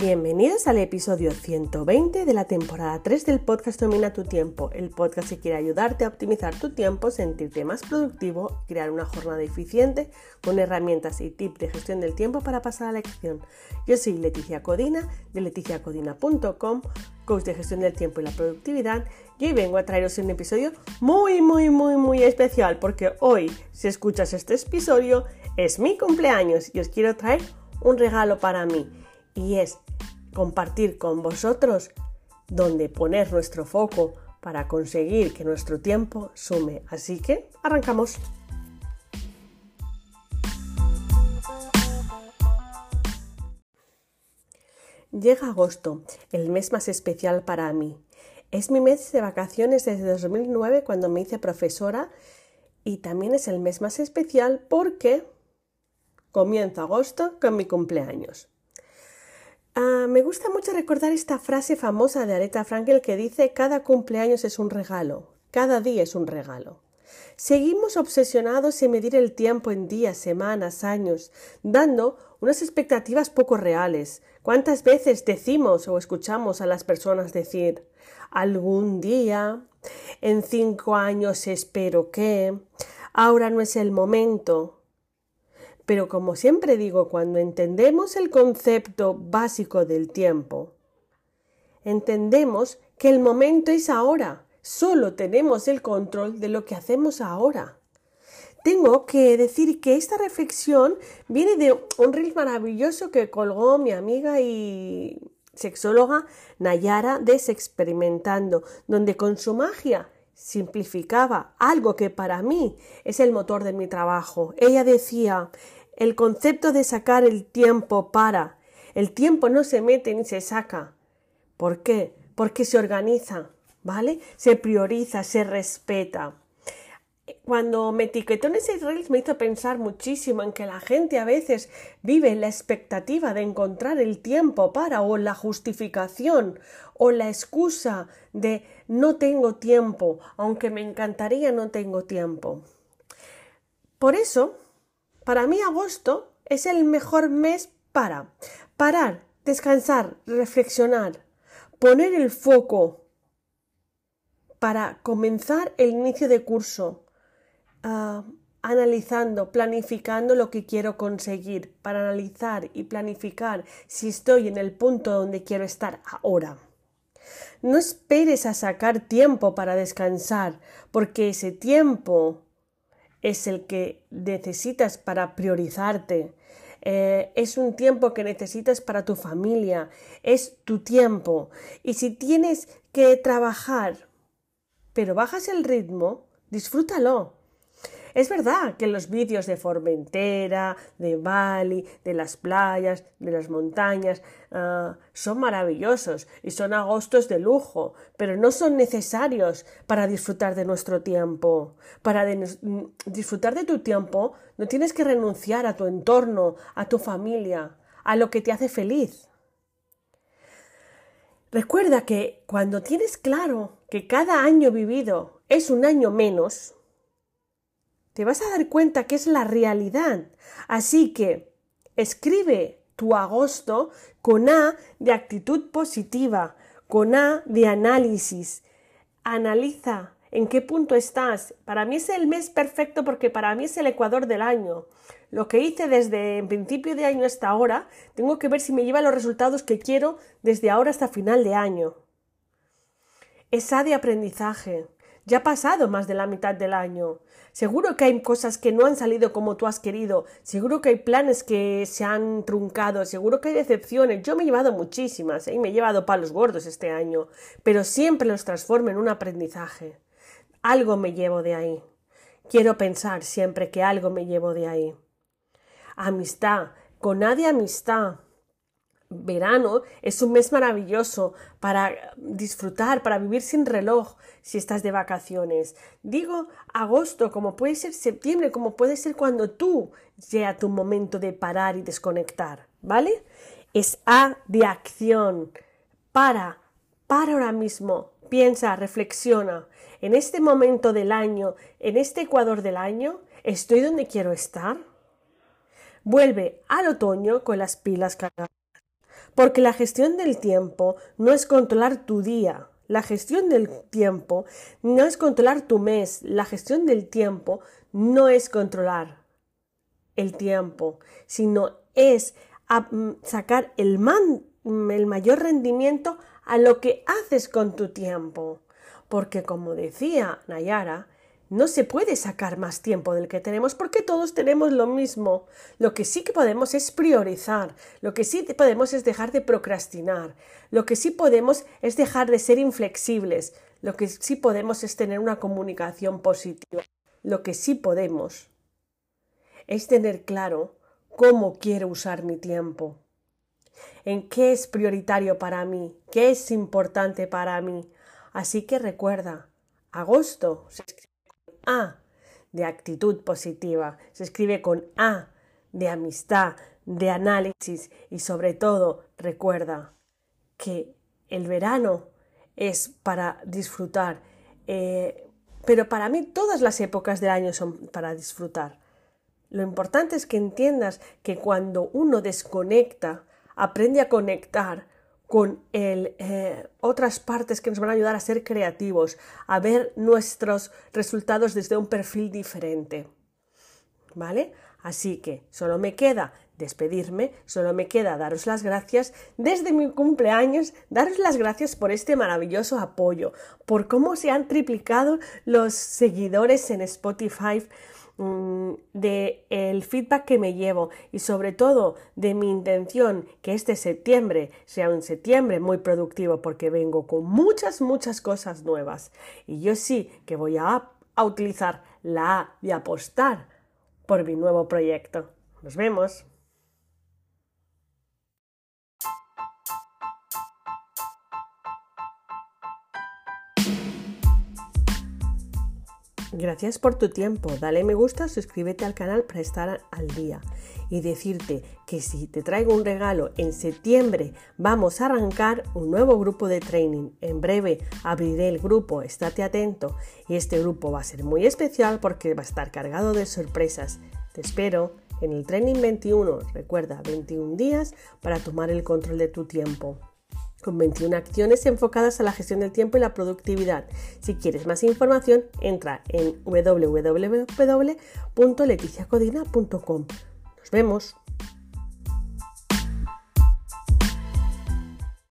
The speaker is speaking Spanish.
Bienvenidos al episodio 120 de la temporada 3 del podcast Domina tu tiempo, el podcast que quiere ayudarte a optimizar tu tiempo, sentirte más productivo, crear una jornada eficiente con herramientas y tips de gestión del tiempo para pasar a la acción. Yo soy Leticia Codina de leticiacodina.com, coach de gestión del tiempo y la productividad, y hoy vengo a traeros un episodio muy, muy, muy, muy especial porque hoy, si escuchas este episodio, es mi cumpleaños y os quiero traer un regalo para mí y es compartir con vosotros donde poner nuestro foco para conseguir que nuestro tiempo sume. Así que arrancamos. Llega agosto, el mes más especial para mí. Es mi mes de vacaciones desde 2009 cuando me hice profesora y también es el mes más especial porque comienza agosto con mi cumpleaños. Ah, me gusta mucho recordar esta frase famosa de Aretha Frankel que dice cada cumpleaños es un regalo, cada día es un regalo. Seguimos obsesionados en medir el tiempo en días, semanas, años, dando unas expectativas poco reales. ¿Cuántas veces decimos o escuchamos a las personas decir algún día, en cinco años espero que, ahora no es el momento, pero como siempre digo, cuando entendemos el concepto básico del tiempo, entendemos que el momento es ahora. Solo tenemos el control de lo que hacemos ahora. Tengo que decir que esta reflexión viene de un reel maravilloso que colgó mi amiga y sexóloga Nayara Desexperimentando, donde con su magia simplificaba algo que para mí es el motor de mi trabajo. Ella decía, el concepto de sacar el tiempo para. El tiempo no se mete ni se saca. ¿Por qué? Porque se organiza, ¿vale? Se prioriza, se respeta. Cuando me etiquetó en ese reels me hizo pensar muchísimo en que la gente a veces vive la expectativa de encontrar el tiempo para o la justificación o la excusa de no tengo tiempo, aunque me encantaría no tengo tiempo. Por eso para mí agosto es el mejor mes para parar, descansar, reflexionar, poner el foco para comenzar el inicio de curso, ah, analizando, planificando lo que quiero conseguir, para analizar y planificar si estoy en el punto donde quiero estar ahora. No esperes a sacar tiempo para descansar, porque ese tiempo es el que necesitas para priorizarte. Eh, es un tiempo que necesitas para tu familia, es tu tiempo. Y si tienes que trabajar, pero bajas el ritmo, disfrútalo. Es verdad que los vídeos de Formentera, de Bali, de las playas, de las montañas, ah, son maravillosos y son agostos de lujo, pero no son necesarios para disfrutar de nuestro tiempo. Para mm, disfrutar de tu tiempo no tienes que renunciar a tu entorno, a tu familia, a lo que te hace feliz. Recuerda que cuando tienes claro que cada año vivido es un año menos, te vas a dar cuenta que es la realidad. Así que escribe tu agosto con A de actitud positiva, con A de análisis. Analiza en qué punto estás. Para mí es el mes perfecto porque para mí es el ecuador del año. Lo que hice desde principio de año hasta ahora, tengo que ver si me lleva los resultados que quiero desde ahora hasta final de año. Es A de aprendizaje. Ya ha pasado más de la mitad del año. Seguro que hay cosas que no han salido como tú has querido. Seguro que hay planes que se han truncado. Seguro que hay decepciones. Yo me he llevado muchísimas ¿eh? y me he llevado palos gordos este año. Pero siempre los transformo en un aprendizaje. Algo me llevo de ahí. Quiero pensar siempre que algo me llevo de ahí. Amistad. Con nadie amistad verano es un mes maravilloso para disfrutar, para vivir sin reloj si estás de vacaciones. Digo agosto como puede ser septiembre, como puede ser cuando tú sea tu momento de parar y desconectar, ¿vale? Es A de acción. Para, para ahora mismo, piensa, reflexiona. En este momento del año, en este ecuador del año, ¿estoy donde quiero estar? Vuelve al otoño con las pilas cargadas Porque la gestión del tiempo no es controlar tu día. La gestión del tiempo no es controlar tu mes. La gestión del tiempo no es controlar el tiempo, sino es mm, sacar el, el mayor rendimiento a lo que haces con tu tiempo. Porque como decía Nayara, no se puede sacar más tiempo del que tenemos porque todos tenemos lo mismo. Lo que sí que podemos es priorizar, lo que sí podemos es dejar de procrastinar, lo que sí podemos es dejar de ser inflexibles, lo que sí podemos es tener una comunicación positiva, lo que sí podemos es tener claro cómo quiero usar mi tiempo, en qué es prioritario para mí, qué es importante para mí. Así que recuerda, agosto se de actitud positiva, se escribe con A de amistad, de análisis y sobre todo recuerda que el verano es para disfrutar, eh, pero para mí todas las épocas del año son para disfrutar. Lo importante es que entiendas que cuando uno desconecta, aprende a conectar, con eh, otras partes que nos van a ayudar a ser creativos, a ver nuestros resultados desde un perfil diferente. ¿Vale? Así que solo me queda despedirme, solo me queda daros las gracias desde mi cumpleaños, daros las gracias por este maravilloso apoyo, por cómo se han triplicado los seguidores en Spotify Mm, de el feedback que me llevo y sobre todo de mi intención que este septiembre sea un septiembre muy productivo porque vengo con muchas muchas cosas nuevas y yo sí que voy a, a utilizar la A de apostar por mi nuevo proyecto. Nos vemos. Gracias por tu tiempo. Dale me gusta, suscríbete al canal para estar al día. Y decirte que si te traigo un regalo en septiembre, vamos a arrancar un nuevo grupo de training. En breve abriré el grupo, estate atento. Y este grupo va a ser muy especial porque va a estar cargado de sorpresas. Te espero en el Training 21. Recuerda, 21 días para tomar el control de tu tiempo con 21 acciones enfocadas a la gestión del tiempo y la productividad. Si quieres más información, entra en www.leticiacodina.com. Nos vemos.